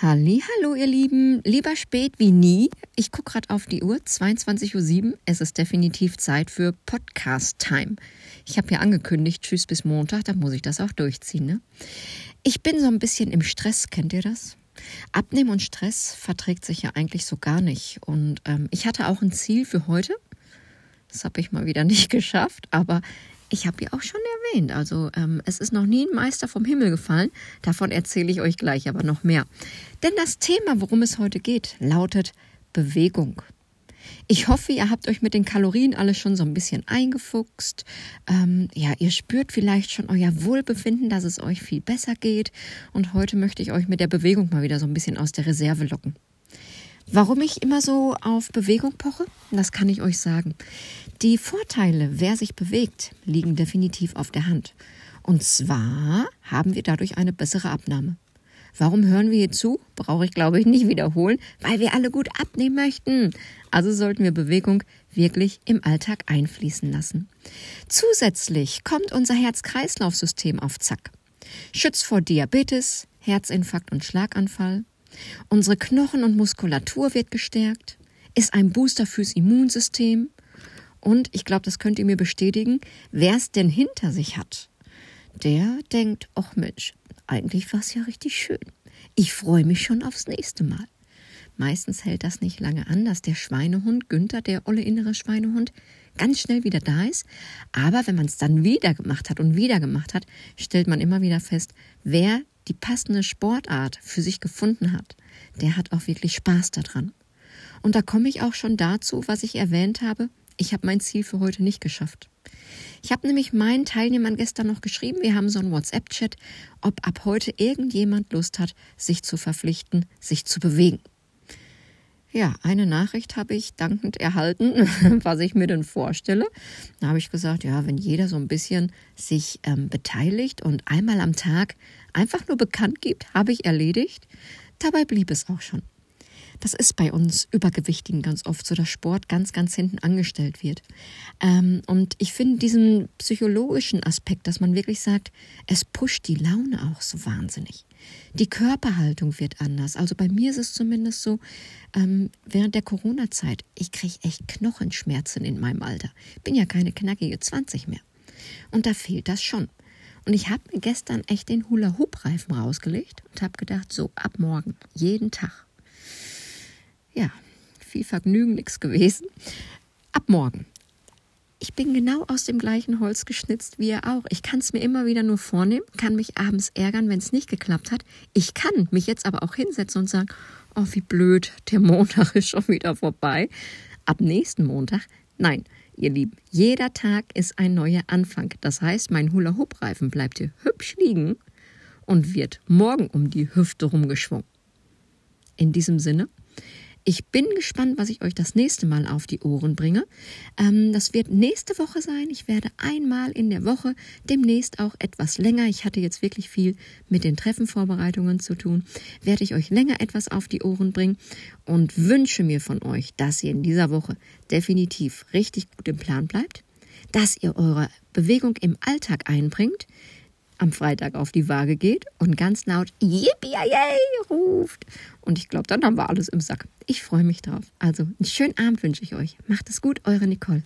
Hallo, ihr Lieben. Lieber spät wie nie. Ich gucke gerade auf die Uhr, 22.07 Uhr. Es ist definitiv Zeit für Podcast-Time. Ich habe ja angekündigt, tschüss bis Montag, dann muss ich das auch durchziehen. Ne? Ich bin so ein bisschen im Stress, kennt ihr das? Abnehmen und Stress verträgt sich ja eigentlich so gar nicht. Und ähm, ich hatte auch ein Ziel für heute. Das habe ich mal wieder nicht geschafft, aber ich habe ja auch schon erwähnt, also ähm, es ist noch nie ein Meister vom Himmel gefallen. Davon erzähle ich euch gleich aber noch mehr. Denn das Thema, worum es heute geht, lautet Bewegung. Ich hoffe, ihr habt euch mit den Kalorien alles schon so ein bisschen eingefuchst. Ähm, ja, ihr spürt vielleicht schon euer Wohlbefinden, dass es euch viel besser geht. Und heute möchte ich euch mit der Bewegung mal wieder so ein bisschen aus der Reserve locken. Warum ich immer so auf Bewegung poche, das kann ich euch sagen. Die Vorteile, wer sich bewegt, liegen definitiv auf der Hand. Und zwar haben wir dadurch eine bessere Abnahme. Warum hören wir hier zu? Brauche ich, glaube ich, nicht wiederholen, weil wir alle gut abnehmen möchten. Also sollten wir Bewegung wirklich im Alltag einfließen lassen. Zusätzlich kommt unser Herz-Kreislauf-System auf Zack. Schützt vor Diabetes, Herzinfarkt und Schlaganfall, Unsere Knochen und Muskulatur wird gestärkt, ist ein Booster fürs Immunsystem. Und ich glaube, das könnt ihr mir bestätigen, wer es denn hinter sich hat, der denkt, ach Mensch, eigentlich war es ja richtig schön. Ich freue mich schon aufs nächste Mal. Meistens hält das nicht lange an, dass der Schweinehund, Günther, der olle innere Schweinehund, ganz schnell wieder da ist. Aber wenn man es dann wieder gemacht hat und wieder gemacht hat, stellt man immer wieder fest, wer die passende Sportart für sich gefunden hat, der hat auch wirklich Spaß daran. Und da komme ich auch schon dazu, was ich erwähnt habe. Ich habe mein Ziel für heute nicht geschafft. Ich habe nämlich meinen Teilnehmern gestern noch geschrieben, wir haben so einen WhatsApp-Chat, ob ab heute irgendjemand Lust hat, sich zu verpflichten, sich zu bewegen. Ja, eine Nachricht habe ich dankend erhalten, was ich mir denn vorstelle. Da habe ich gesagt, ja, wenn jeder so ein bisschen sich ähm, beteiligt und einmal am Tag einfach nur bekannt gibt, habe ich erledigt. Dabei blieb es auch schon. Das ist bei uns Übergewichtigen ganz oft so, dass Sport ganz, ganz hinten angestellt wird. Ähm, und ich finde diesen psychologischen Aspekt, dass man wirklich sagt, es pusht die Laune auch so wahnsinnig. Die Körperhaltung wird anders. Also bei mir ist es zumindest so, ähm, während der Corona-Zeit, ich kriege echt Knochenschmerzen in meinem Alter. Bin ja keine knackige 20 mehr. Und da fehlt das schon. Und ich habe mir gestern echt den Hula-Hoop-Reifen rausgelegt und habe gedacht, so ab morgen, jeden Tag. Ja, viel Vergnügen nichts gewesen. Ab morgen. Ich bin genau aus dem gleichen Holz geschnitzt wie er auch. Ich kann es mir immer wieder nur vornehmen, kann mich abends ärgern, wenn es nicht geklappt hat. Ich kann mich jetzt aber auch hinsetzen und sagen, oh, wie blöd, der Montag ist schon wieder vorbei. Ab nächsten Montag, nein, ihr Lieben, jeder Tag ist ein neuer Anfang. Das heißt, mein Hula-Hoop-Reifen bleibt hier hübsch liegen und wird morgen um die Hüfte rumgeschwungen. In diesem Sinne, ich bin gespannt, was ich euch das nächste Mal auf die Ohren bringe. Ähm, das wird nächste Woche sein. Ich werde einmal in der Woche, demnächst auch etwas länger. Ich hatte jetzt wirklich viel mit den Treffenvorbereitungen zu tun. Werde ich euch länger etwas auf die Ohren bringen und wünsche mir von euch, dass ihr in dieser Woche definitiv richtig gut im Plan bleibt, dass ihr eure Bewegung im Alltag einbringt, am Freitag auf die Waage geht und ganz laut Yippie ruft. Und ich glaube, dann haben wir alles im Sack. Ich freue mich drauf. Also einen schönen Abend wünsche ich euch. Macht es gut, eure Nicole.